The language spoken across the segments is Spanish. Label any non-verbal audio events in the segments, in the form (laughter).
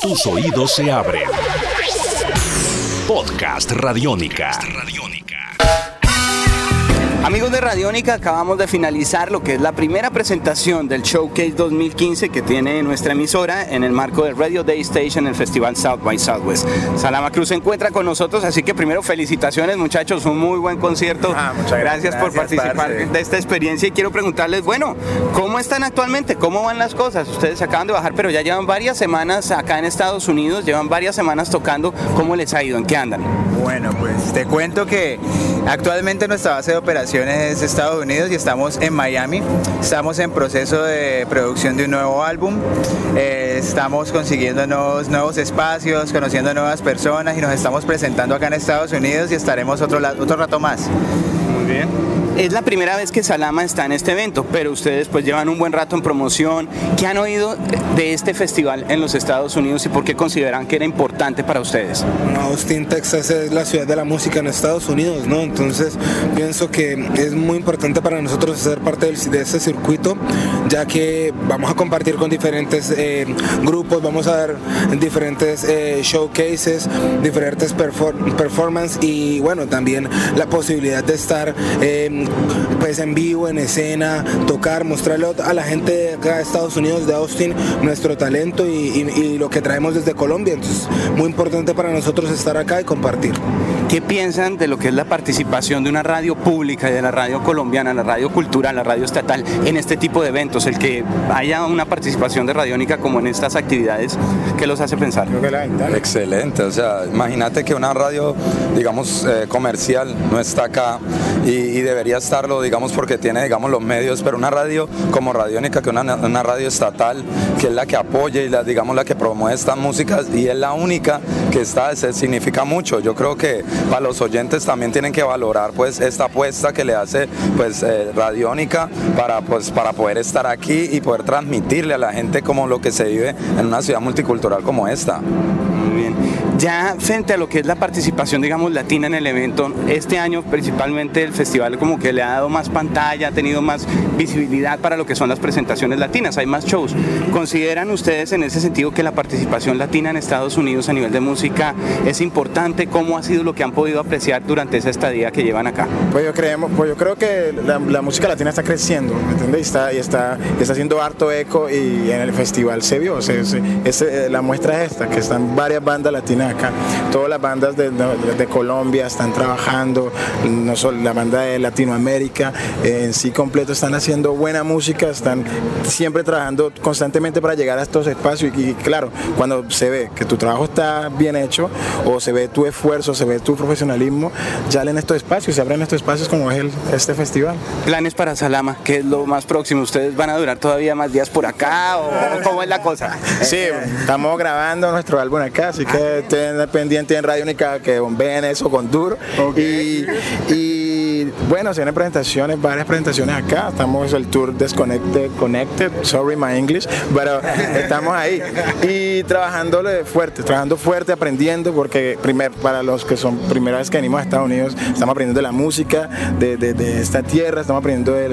Tus oídos se abren. Podcast Radiónica. Amigos de Radiónica, acabamos de finalizar lo que es la primera presentación del Showcase 2015 que tiene nuestra emisora en el marco del Radio Day Station, el Festival South by Southwest. Salama Cruz se encuentra con nosotros, así que primero felicitaciones muchachos, un muy buen concierto. Ah, muchas gracias, por gracias, participar parce. de esta experiencia y quiero preguntarles, bueno, ¿cómo están actualmente? ¿Cómo van las cosas? Ustedes acaban de bajar, pero ya llevan varias semanas acá en Estados Unidos, llevan varias semanas tocando. ¿Cómo les ha ido? ¿En qué andan? Bueno, pues te cuento que actualmente nuestra base de operaciones es Estados Unidos y estamos en Miami. Estamos en proceso de producción de un nuevo álbum. Eh, estamos consiguiendo nuevos, espacios, conociendo nuevas personas y nos estamos presentando acá en Estados Unidos y estaremos otro, otro rato más. Muy bien. Es la primera vez que Salama está en este evento, pero ustedes pues llevan un buen rato en promoción. ¿Qué han oído de este festival en los Estados Unidos y por qué consideran que era importante para ustedes? Austin, Texas es la ciudad de la música en Estados Unidos, ¿no? Entonces pienso que es muy importante para nosotros ser parte de este circuito, ya que vamos a compartir con diferentes eh, grupos, vamos a dar diferentes eh, showcases, diferentes perfor- performances y bueno, también la posibilidad de estar eh, pues en vivo, en escena, tocar, mostrarle a la gente de acá de Estados Unidos, de Austin, nuestro talento y, y- y lo que traemos desde Colombia. Entonces, muy importante para nosotros estar acá y compartir. ¿Qué piensan de lo que es la participación de una radio pública y de la radio colombiana, la radio cultural, la radio estatal en este tipo de eventos? El que haya una participación de Radiónica como en estas actividades, ¿qué los hace pensar? Excelente, o sea, imagínate que una radio, digamos, eh, comercial no está acá y, debería estarlo, digamos, porque tiene, digamos, los medios, pero una radio como Radiónica, que es una, una radio estatal, que es la que apoya y, la, digamos, la que promueve estas músicas y es la única que está, se significa mucho. Yo creo que para los oyentes también tienen que valorar, pues, esta apuesta que le hace, pues, eh, Radiónica para, pues, para poder estar aquí y poder transmitirle a la gente como lo que se vive en una ciudad multicultural como esta. Ya frente a lo que es la participación, digamos, latina en el evento, este año principalmente el festival como que le ha dado más pantalla, ha tenido más visibilidad para lo que son las presentaciones latinas, hay más shows. ¿Consideran ustedes en ese sentido que la participación latina en Estados Unidos a nivel de música es importante? ¿Cómo ha sido lo que han podido apreciar durante esa estadía que llevan acá? Pues yo, creemos, pues yo creo que la, la música latina está creciendo, ¿me entiendes? Y está, y está, y está haciendo harto eco y en el festival se vio. se- se- ese- la muestra es esta, que están varias bandas latinas acá. Todas las bandas de, Colombia están trabajando, no solo la banda de Latinoamérica eh, en sí completo están haciendo buena música, están siempre trabajando constantemente para llegar a estos espacios y, y claro, cuando se ve que tu trabajo está bien hecho o se ve tu esfuerzo, se ve tu profesionalismo, ya en estos espacios, se abren estos espacios como es el, este festival. Planes para Salama, ¿qué es lo más próximo? ¿Ustedes van a durar todavía más días por acá o cómo es la cosa? Sí, estamos grabando nuestro álbum acá, así que estén pendientes en Radio Única que bombeen eso con duro. Y, y, bueno, se vienen presentaciones, varias presentaciones acá. Estamos en el tour Desconnected, Connected, sorry my English, pero (laughs) estamos ahí. Y trabajándole fuerte, trabajando fuerte, aprendiendo, porque primer, para los que son primera vez que venimos a Estados Unidos, estamos aprendiendo de la música, de, de- de esta tierra, estamos aprendiendo de,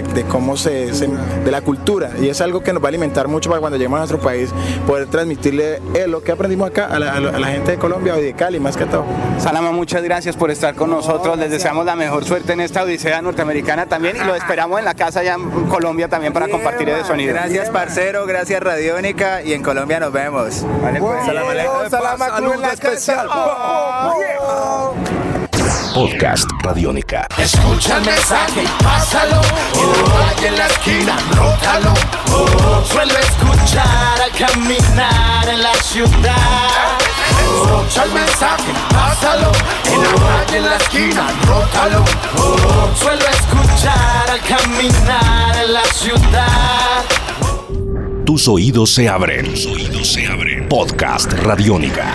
de cómo se, se- de la cultura. Y es algo que nos va a alimentar mucho para cuando lleguemos a nuestro país, poder transmitirle eh, lo que aprendimos acá a la, a la- gente de Colombia y de Cali, más que todo. Salama, muchas gracias por estar con nosotros. Les deseamos la mejor suerte en esta odisea norteamericana también y lo esperamos en la casa allá en Colombia también para compartir el sonido. Gracias, parcero, gracias, Radiónica, y en Colombia nos vemos. Vale, pues. Salam aleikum. Salud especial. Podcast Radiónica. Escucha el mensaje y pásalo. Que en la esquina, rótalo. Oh, suelo escuchar al caminar en la ciudad. Escucha el mensaje y pásalo. Que la en la esquina, caminar en la ciudad. Tus oídos se abren. Tus oídos se abren. Podcast Radiónica.